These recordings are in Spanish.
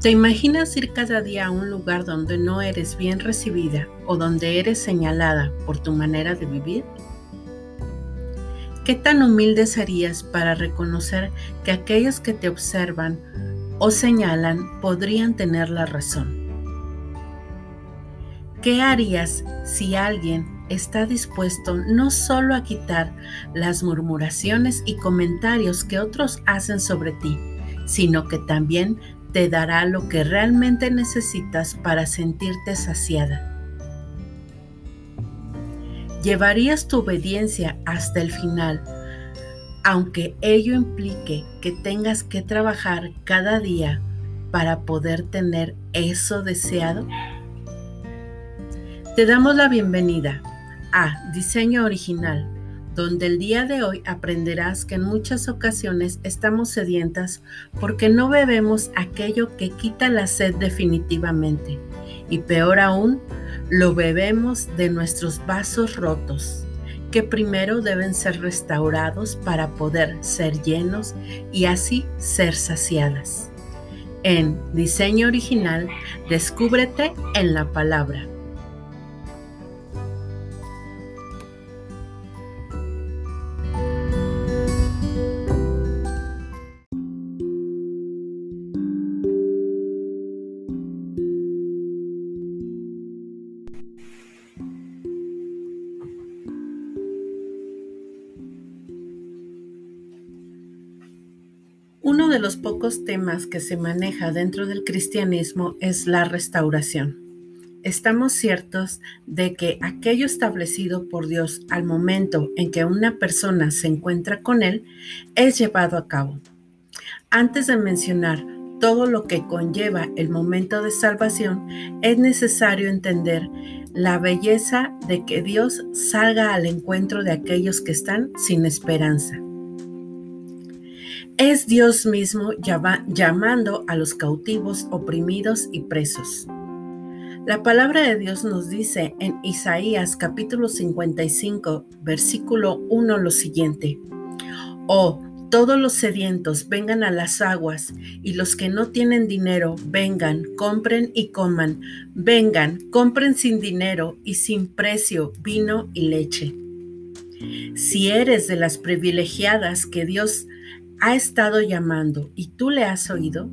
¿Te imaginas ir cada día a un lugar donde no eres bien recibida o donde eres señalada por tu manera de vivir? ¿Qué tan humilde serías para reconocer que aquellos que te observan o señalan podrían tener la razón? ¿Qué harías si alguien está dispuesto no solo a quitar las murmuraciones y comentarios que otros hacen sobre ti, sino que también te dará lo que realmente necesitas para sentirte saciada. Llevarías tu obediencia hasta el final, aunque ello implique que tengas que trabajar cada día para poder tener eso deseado. Te damos la bienvenida a Diseño Original donde el día de hoy aprenderás que en muchas ocasiones estamos sedientas porque no bebemos aquello que quita la sed definitivamente. Y peor aún, lo bebemos de nuestros vasos rotos, que primero deben ser restaurados para poder ser llenos y así ser saciadas. En Diseño Original, descúbrete en la palabra. Los pocos temas que se maneja dentro del cristianismo es la restauración. Estamos ciertos de que aquello establecido por Dios al momento en que una persona se encuentra con Él es llevado a cabo. Antes de mencionar todo lo que conlleva el momento de salvación, es necesario entender la belleza de que Dios salga al encuentro de aquellos que están sin esperanza es Dios mismo llamando a los cautivos, oprimidos y presos. La palabra de Dios nos dice en Isaías capítulo 55, versículo 1 lo siguiente. Oh, todos los sedientos vengan a las aguas, y los que no tienen dinero vengan, compren y coman. Vengan, compren sin dinero y sin precio vino y leche. Si eres de las privilegiadas que Dios ha estado llamando y tú le has oído,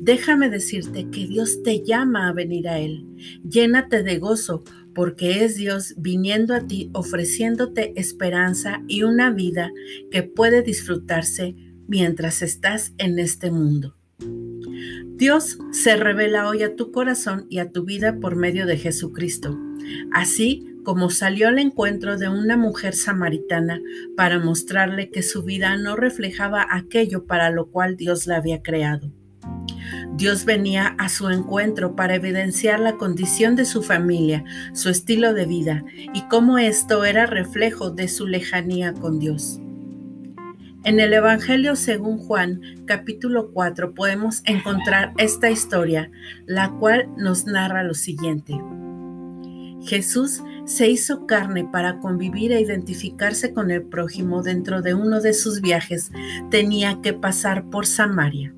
déjame decirte que Dios te llama a venir a Él. Llénate de gozo porque es Dios viniendo a ti ofreciéndote esperanza y una vida que puede disfrutarse mientras estás en este mundo. Dios se revela hoy a tu corazón y a tu vida por medio de Jesucristo. Así como salió al encuentro de una mujer samaritana para mostrarle que su vida no reflejaba aquello para lo cual Dios la había creado. Dios venía a su encuentro para evidenciar la condición de su familia, su estilo de vida y cómo esto era reflejo de su lejanía con Dios. En el Evangelio según Juan, capítulo 4, podemos encontrar esta historia, la cual nos narra lo siguiente. Jesús se hizo carne para convivir e identificarse con el prójimo dentro de uno de sus viajes, tenía que pasar por Samaria.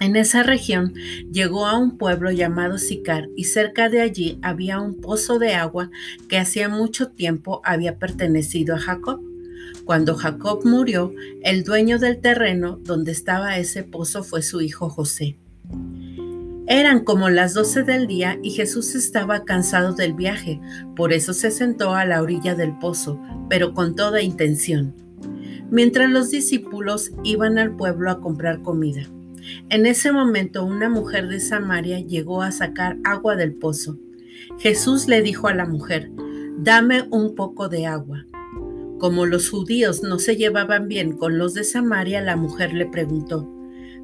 En esa región llegó a un pueblo llamado Sicar y cerca de allí había un pozo de agua que hacía mucho tiempo había pertenecido a Jacob. Cuando Jacob murió, el dueño del terreno donde estaba ese pozo fue su hijo José. Eran como las doce del día y Jesús estaba cansado del viaje, por eso se sentó a la orilla del pozo, pero con toda intención, mientras los discípulos iban al pueblo a comprar comida. En ese momento una mujer de Samaria llegó a sacar agua del pozo. Jesús le dijo a la mujer, dame un poco de agua. Como los judíos no se llevaban bien con los de Samaria, la mujer le preguntó,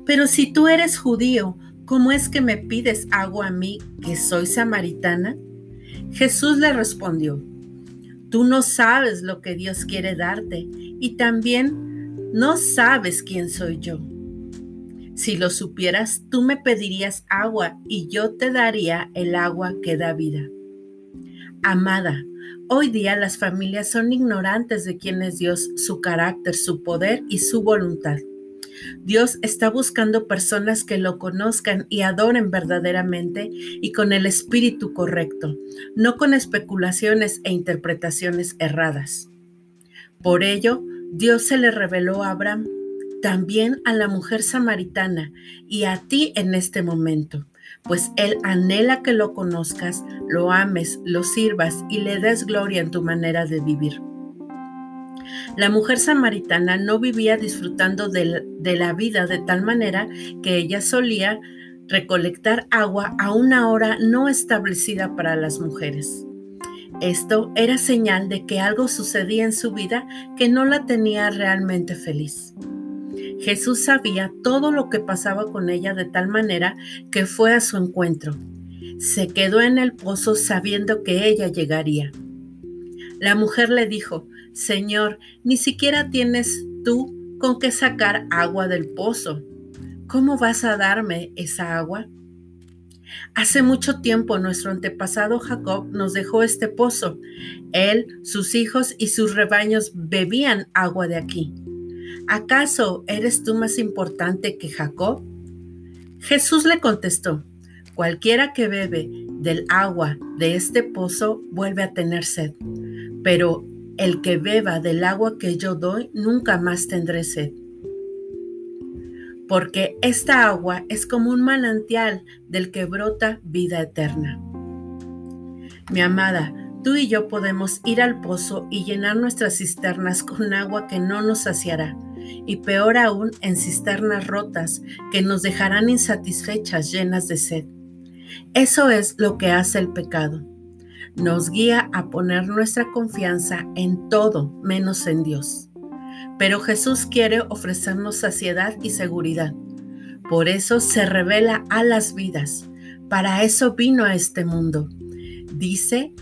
pero si tú eres judío, ¿cómo es que me pides agua a mí que soy samaritana? Jesús le respondió, tú no sabes lo que Dios quiere darte y también no sabes quién soy yo. Si lo supieras, tú me pedirías agua y yo te daría el agua que da vida. Amada, hoy día las familias son ignorantes de quién es Dios, su carácter, su poder y su voluntad. Dios está buscando personas que lo conozcan y adoren verdaderamente y con el espíritu correcto, no con especulaciones e interpretaciones erradas. Por ello, Dios se le reveló a Abraham, también a la mujer samaritana y a ti en este momento, pues Él anhela que lo conozcas, lo ames, lo sirvas y le des gloria en tu manera de vivir. La mujer samaritana no vivía disfrutando de, la vida de tal manera que ella solía recolectar agua a una hora no establecida para las mujeres. Esto era señal de que algo sucedía en su vida que no la tenía realmente feliz. Jesús sabía todo lo que pasaba con ella de tal manera que fue a su encuentro. Se quedó en el pozo sabiendo que ella llegaría. La mujer le dijo, Señor, ni siquiera tienes tú con qué sacar agua del pozo. ¿Cómo vas a darme esa agua? Hace mucho tiempo nuestro antepasado Jacob nos dejó este pozo. Él, sus hijos y sus rebaños bebían agua de aquí. ¿Acaso eres tú más importante que Jacob? Jesús le contestó, cualquiera que bebe del agua de este pozo vuelve a tener sed, pero el que beba del agua que yo doy, nunca más tendré sed. Porque esta agua es como un manantial del que brota vida eterna. Mi amada, tú y yo podemos ir al pozo y llenar nuestras cisternas con agua que no nos saciará, y peor aún en cisternas rotas que nos dejarán insatisfechas, llenas de sed. Eso es lo que hace el pecado nos guía a poner nuestra confianza en todo menos en Dios. Pero Jesús quiere ofrecernos saciedad y seguridad. Por eso se revela a las vidas. Para eso vino a este mundo. Dice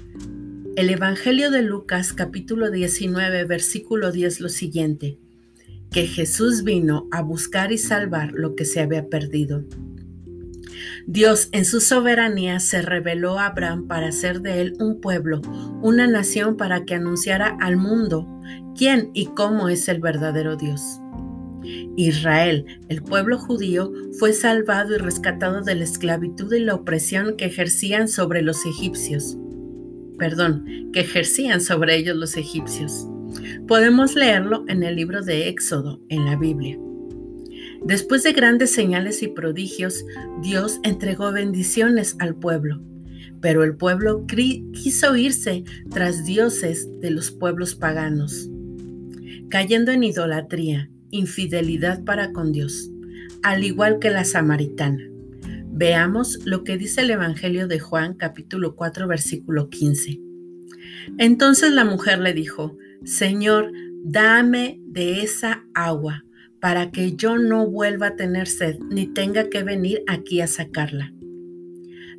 el Evangelio de Lucas capítulo 19 versículo 10 lo siguiente, que Jesús vino a buscar y salvar lo que se había perdido. Dios en su soberanía se reveló a Abraham para hacer de él un pueblo, una nación para que anunciara al mundo quién y cómo es el verdadero Dios. Israel, el pueblo judío, fue salvado y rescatado de la esclavitud y la opresión que ejercían sobre los egipcios. Perdón, que ejercían sobre ellos los egipcios. Podemos leerlo en el libro de Éxodo, en la Biblia. Después de grandes señales y prodigios, Dios entregó bendiciones al pueblo, pero el pueblo quiso irse tras dioses de los pueblos paganos, cayendo en idolatría, infidelidad para con Dios, al igual que la samaritana. Veamos lo que dice el Evangelio de Juan capítulo 4 versículo 15. Entonces la mujer le dijo, Señor, dame de esa agua para que yo no vuelva a tener sed ni tenga que venir aquí a sacarla.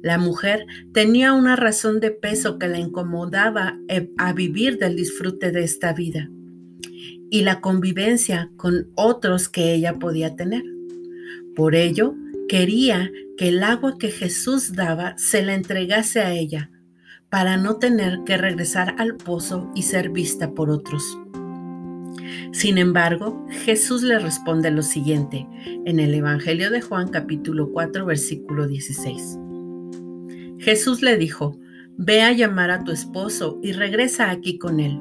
La mujer tenía una razón de peso que la incomodaba eh, a vivir del disfrute de esta vida y la convivencia con otros que ella podía tener. Por ello, quería que el agua que Jesús daba se la entregase a ella, para no tener que regresar al pozo y ser vista por otros. Sin embargo, Jesús le responde lo siguiente en el Evangelio de Juan capítulo 4 versículo 16. Jesús le dijo, Ve a llamar a tu esposo y regresa aquí con él.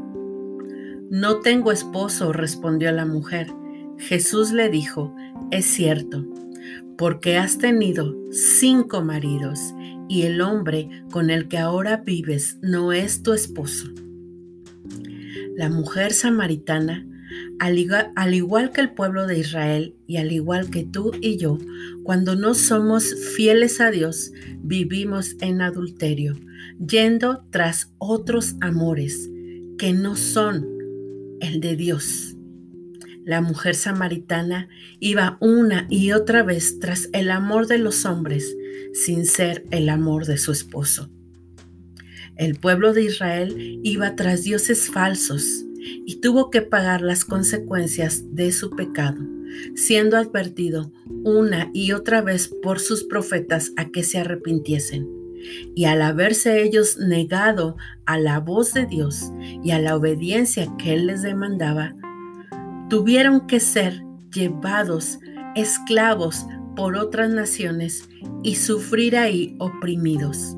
No tengo esposo, respondió la mujer. Jesús le dijo, Es cierto, porque has tenido cinco maridos y el hombre con el que ahora vives no es tu esposo. La mujer samaritana al igual, que el pueblo de Israel y al igual que tú y yo, cuando no somos fieles a Dios, vivimos en adulterio, yendo tras otros amores que no son el de Dios. La mujer samaritana iba una y otra vez tras el amor de los hombres sin ser el amor de su esposo. El pueblo de Israel iba tras dioses falsos y tuvo que pagar las consecuencias de su pecado, siendo advertido una y otra vez por sus profetas a que se arrepintiesen. Y al haberse ellos negado a la voz de Dios y a la obediencia que Él les demandaba, tuvieron que ser llevados esclavos por otras naciones y sufrir ahí oprimidos.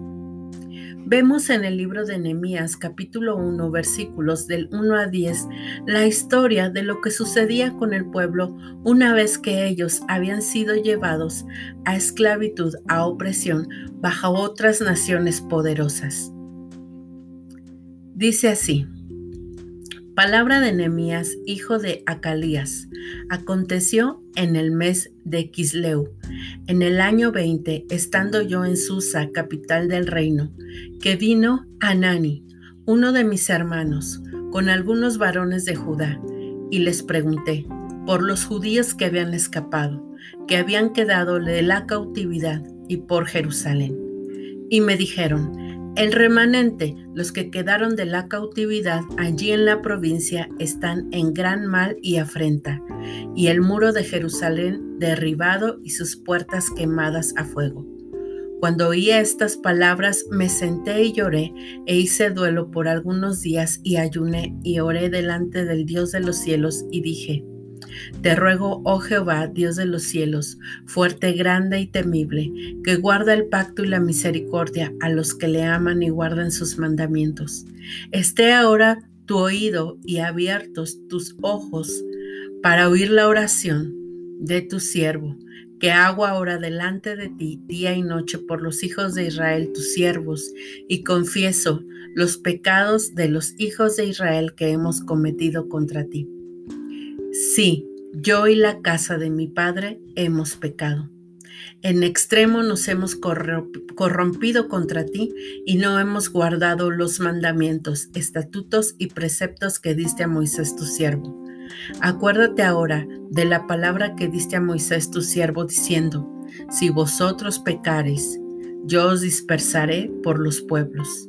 Vemos en el libro de Nehemías capítulo 1 versículos del 1 a 10 la historia de lo que sucedía con el pueblo una vez que ellos habían sido llevados a esclavitud, a opresión, bajo otras naciones poderosas. Dice así, Palabra de Nehemías, hijo de Acalías. Aconteció en el mes de Quisleu, en el año 20, estando yo en Susa, capital del reino, que vino Anani, uno de mis hermanos, con algunos varones de Judá, y les pregunté por los judíos que habían escapado, que habían quedado de la cautividad, y por Jerusalén. Y me dijeron, el remanente, los que quedaron de la cautividad allí en la provincia, están en gran mal y afrenta, y el muro de Jerusalén derribado y sus puertas quemadas a fuego. Cuando oí estas palabras me senté y lloré e hice duelo por algunos días y ayuné y oré delante del Dios de los cielos y dije, te ruego, oh Jehová, Dios de los cielos, fuerte, grande y temible, que guarda el pacto y la misericordia a los que le aman y guardan sus mandamientos. Esté ahora tu oído y abiertos tus ojos para oír la oración de tu siervo, que hago ahora delante de ti día y noche por los hijos de Israel, tus siervos, y confieso los pecados de los hijos de Israel que hemos cometido contra ti. Sí, yo y la casa de mi padre hemos pecado. En extremo nos hemos corrompido contra ti y no hemos guardado los mandamientos, estatutos y preceptos que diste a Moisés tu siervo. Acuérdate ahora de la palabra que diste a Moisés tu siervo diciendo, si vosotros pecareis, yo os dispersaré por los pueblos.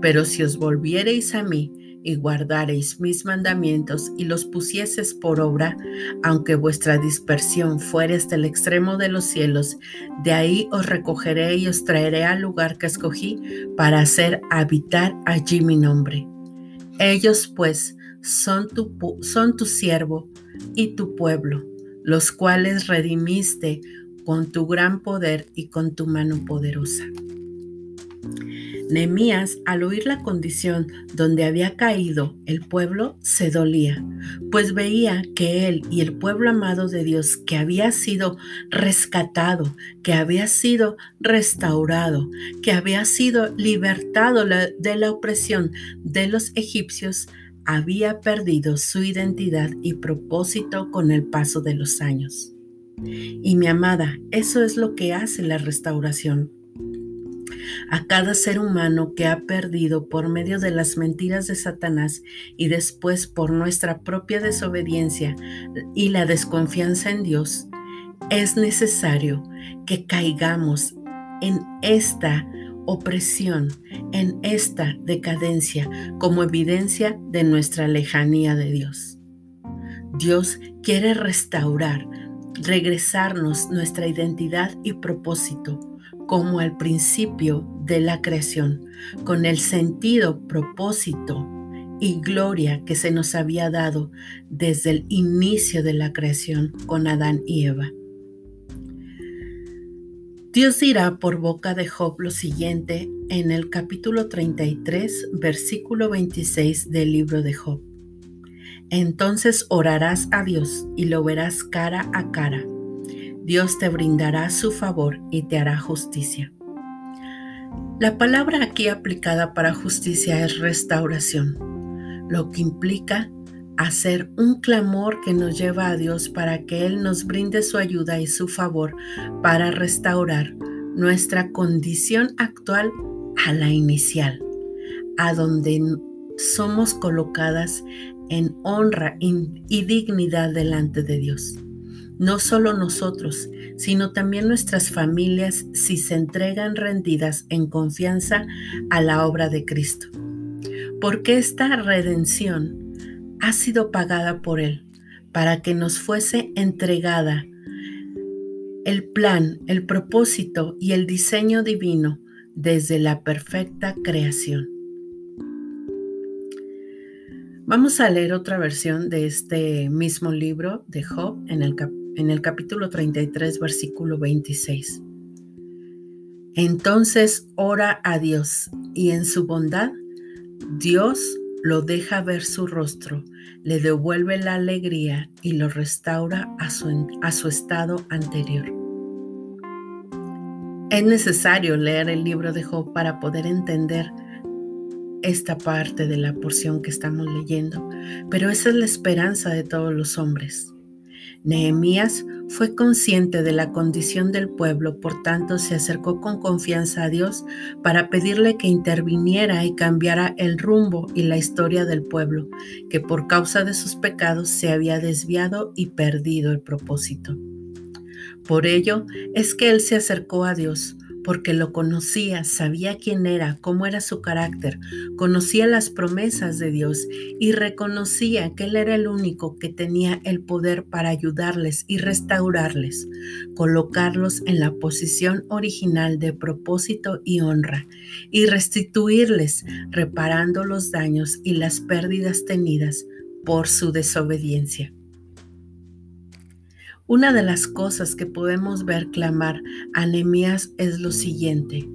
Pero si os volviereis a mí y guardareis mis mandamientos y los pusieses por obra, aunque vuestra dispersión fuere hasta el extremo de los cielos, de ahí os recogeré y os traeré al lugar que escogí para hacer habitar allí mi nombre. Ellos pues son tu, son tu siervo y tu pueblo, los cuales redimiste con tu gran poder y con tu mano poderosa. Nehemías, al oír la condición donde había caído el pueblo, se dolía, pues veía que él y el pueblo amado de Dios, que había sido rescatado, que había sido restaurado, que había sido libertado de la opresión de los egipcios, había perdido su identidad y propósito con el paso de los años. Y mi amada, eso es lo que hace la restauración a cada ser humano que ha perdido por medio de las mentiras de Satanás y después por nuestra propia desobediencia y la desconfianza en Dios, es necesario que caigamos en esta opresión, en esta decadencia como evidencia de nuestra lejanía de Dios. Dios quiere restaurar, regresarnos nuestra identidad y propósito como al principio de la creación, con el sentido, propósito y gloria que se nos había dado desde el inicio de la creación con Adán y Eva. Dios dirá por boca de Job lo siguiente en el capítulo 33, versículo 26 del libro de Job. Entonces orarás a Dios y lo verás cara a cara Dios te brindará su favor y te hará justicia. La palabra aquí aplicada para justicia es restauración, lo que implica hacer un clamor que nos lleva a Dios para que Él nos brinde su ayuda y su favor para restaurar nuestra condición actual a la inicial, a donde somos colocadas en honra y dignidad delante de Dios no solo nosotros, sino también nuestras familias si se entregan rendidas en confianza a la obra de Cristo. Porque esta redención ha sido pagada por Él, para que nos fuese entregada el plan, el propósito y el diseño divino desde la perfecta creación. Vamos a leer otra versión de este mismo libro de Job en el capítulo en el capítulo 33, versículo 26. Entonces ora a Dios y en su bondad Dios lo deja ver su rostro, le devuelve la alegría y lo restaura a su, a su estado anterior. Es necesario leer el libro de Job para poder entender esta parte de la porción que estamos leyendo, pero esa es la esperanza de todos los hombres. Nehemías fue consciente de la condición del pueblo, por tanto se acercó con confianza a Dios para pedirle que interviniera y cambiara el rumbo y la historia del pueblo, que por causa de sus pecados se había desviado y perdido el propósito. Por ello es que él se acercó a Dios, porque lo conocía, sabía quién era, cómo era su carácter, conocía las promesas de Dios y reconocía que Él era el único que tenía el poder para ayudarles y restaurarles, colocarlos en la posición original de propósito y honra, y restituirles, reparando los daños y las pérdidas tenidas por su desobediencia. Una de las cosas que podemos ver clamar a Nehemías es lo siguiente,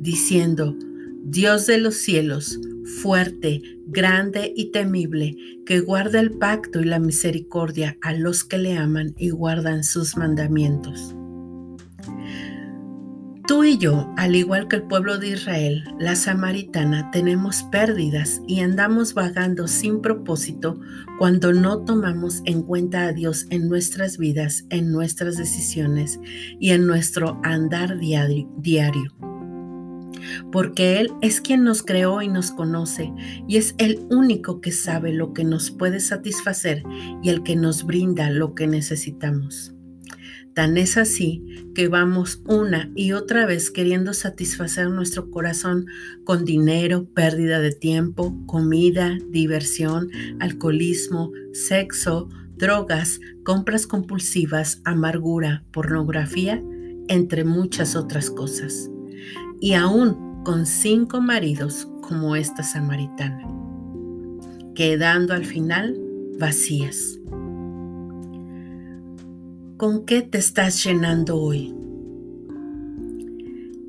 diciendo, Dios de los cielos, fuerte, grande y temible, que guarda el pacto y la misericordia a los que le aman y guardan sus mandamientos. Tú y yo, al igual que el pueblo de Israel, la samaritana, tenemos pérdidas y andamos vagando sin propósito cuando no tomamos en cuenta a Dios en nuestras vidas, en nuestras decisiones y en nuestro andar diario. Porque Él es quien nos creó y nos conoce y es el único que sabe lo que nos puede satisfacer y el que nos brinda lo que necesitamos. Tan es así que vamos una y otra vez queriendo satisfacer nuestro corazón con dinero, pérdida de tiempo, comida, diversión, alcoholismo, sexo, drogas, compras compulsivas, amargura, pornografía, entre muchas otras cosas. Y aún con cinco maridos como esta samaritana, quedando al final vacías. ¿Con qué te estás llenando hoy?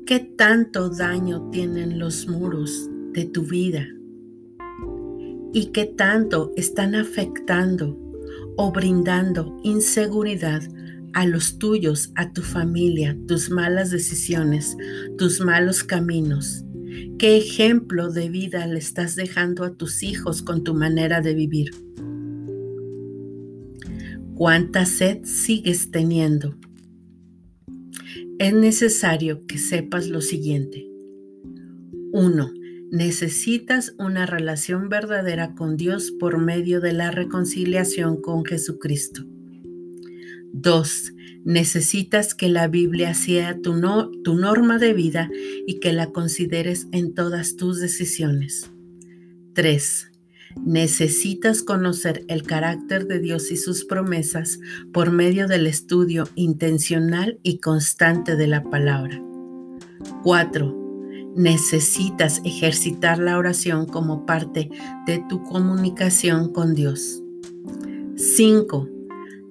¿Qué tanto daño tienen los muros de tu vida? ¿Y qué tanto están afectando o brindando inseguridad a los tuyos, a tu familia, tus malas decisiones, tus malos caminos? ¿Qué ejemplo de vida le estás dejando a tus hijos con tu manera de vivir? ¿Cuánta sed sigues teniendo? Es necesario que sepas lo siguiente. 1. Necesitas una relación verdadera con Dios por medio de la reconciliación con Jesucristo. 2. Necesitas que la Biblia sea tu, norma de vida y que la consideres en todas tus decisiones. 3. Necesitas conocer el carácter de Dios y sus promesas por medio del estudio intencional y constante de la palabra. 4. Necesitas ejercitar la oración como parte de tu comunicación con Dios. 5.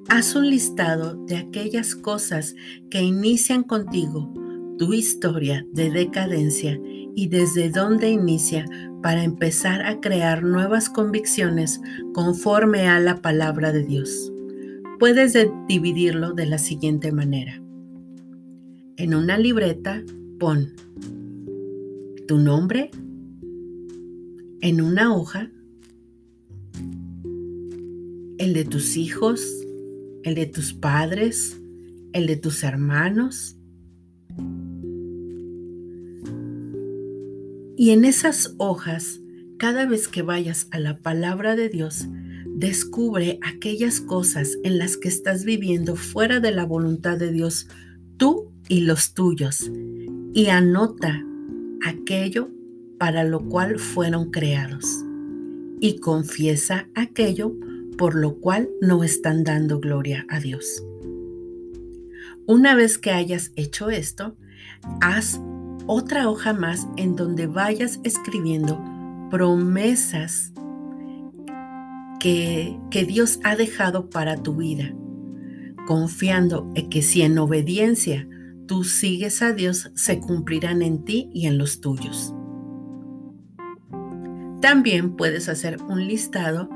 Haz un listado de aquellas cosas que inician contigo tu historia de decadencia y desde dónde inicia para empezar a crear nuevas convicciones conforme a la palabra de Dios. Puedes dividirlo de la siguiente manera. En una libreta pon tu nombre, en una hoja, el de tus hijos, el de tus padres, el de tus hermanos, Y en esas hojas, cada vez que vayas a la palabra de Dios, descubre aquellas cosas en las que estás viviendo fuera de la voluntad de Dios, tú y los tuyos, y anota aquello para lo cual fueron creados, y confiesa aquello por lo cual no están dando gloria a Dios. Una vez que hayas hecho esto, haz otra hoja más en donde vayas escribiendo promesas que, Dios ha dejado para tu vida. confiando en que si en obediencia tú sigues a Dios, se cumplirán en ti y en los tuyos. También puedes hacer un listado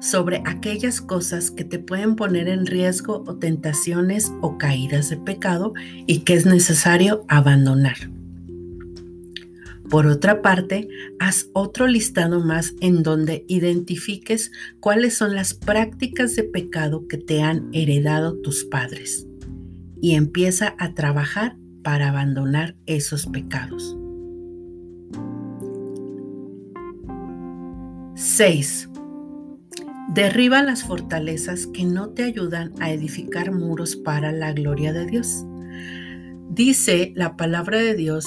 sobre aquellas cosas que te pueden poner en riesgo o tentaciones o caídas de pecado y que es necesario abandonar. Por otra parte, haz otro listado más en donde identifiques cuáles son las prácticas de pecado que te han heredado tus padres y empieza a trabajar para abandonar esos pecados. 6. Derriba las fortalezas que no te ayudan a edificar muros para la gloria de Dios. Dice la palabra de Dios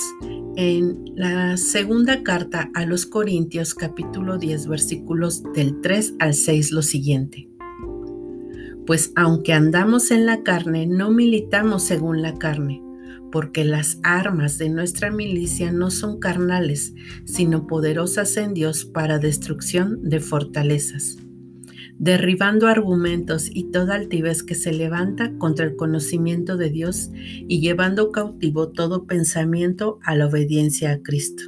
en la segunda carta a los Corintios capítulo 10 versículos del 3 al 6 lo siguiente. Pues aunque andamos en la carne, no militamos según la carne, porque las armas de nuestra milicia no son carnales, sino poderosas en Dios para destrucción de fortalezas derribando argumentos y toda altivez que se levanta contra el conocimiento de Dios y llevando cautivo todo pensamiento a la obediencia a Cristo.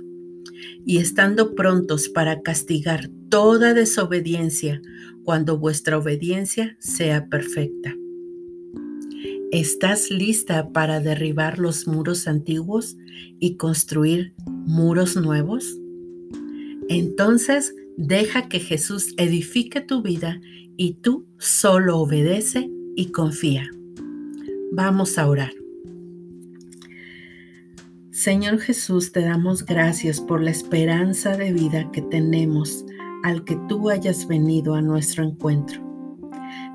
Y estando prontos para castigar toda desobediencia cuando vuestra obediencia sea perfecta. ¿Estás lista para derribar los muros antiguos y construir muros nuevos? Entonces, Deja que Jesús edifique tu vida y tú solo obedece y confía. Vamos a orar. Señor Jesús, te damos gracias por la esperanza de vida que tenemos al que tú hayas venido a nuestro encuentro.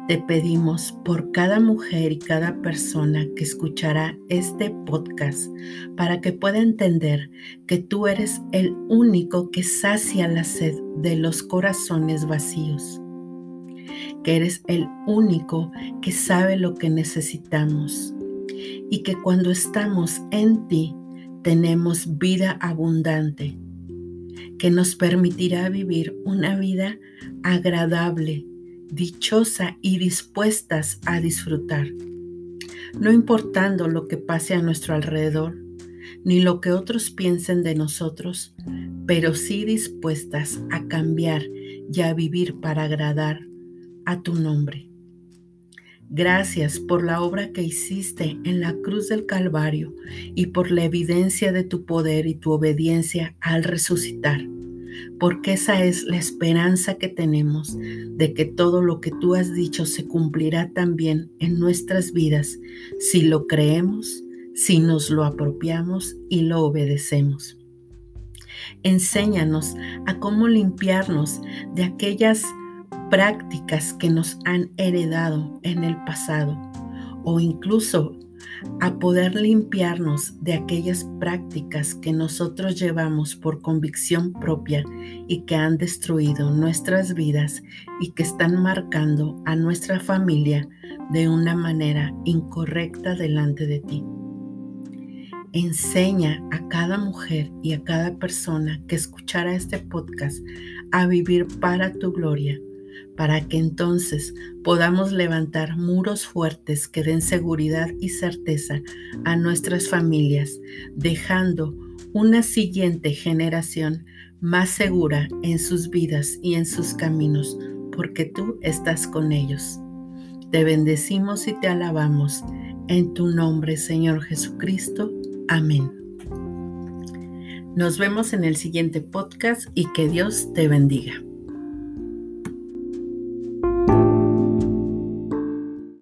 Te pedimos por cada mujer y cada persona que escuchará este podcast para que pueda entender que tú eres el único que sacia la sed de los corazones vacíos, que eres el único que sabe lo que necesitamos y que cuando estamos en ti tenemos vida abundante que nos permitirá vivir una vida agradable dichosa y dispuestas a disfrutar, no importando lo que pase a nuestro alrededor, ni lo que otros piensen de nosotros, pero sí dispuestas a cambiar y a vivir para agradar a tu nombre. Gracias por la obra que hiciste en la cruz del Calvario y por la evidencia de tu poder y tu obediencia al resucitar porque esa es la esperanza que tenemos de que todo lo que tú has dicho se cumplirá también en nuestras vidas si lo creemos, si nos lo apropiamos y lo obedecemos. Enséñanos a cómo limpiarnos de aquellas prácticas que nos han heredado en el pasado o incluso a poder limpiarnos de aquellas prácticas que nosotros llevamos por convicción propia y que han destruido nuestras vidas y que están marcando a nuestra familia de una manera incorrecta delante de ti. Enseña a cada mujer y a cada persona que escuchara este podcast a vivir para tu gloria para que entonces podamos levantar muros fuertes que den seguridad y certeza a nuestras familias, dejando una siguiente generación más segura en sus vidas y en sus caminos, porque tú estás con ellos. Te bendecimos y te alabamos en tu nombre, Señor Jesucristo. Amén. Nos vemos en el siguiente podcast y que Dios te bendiga.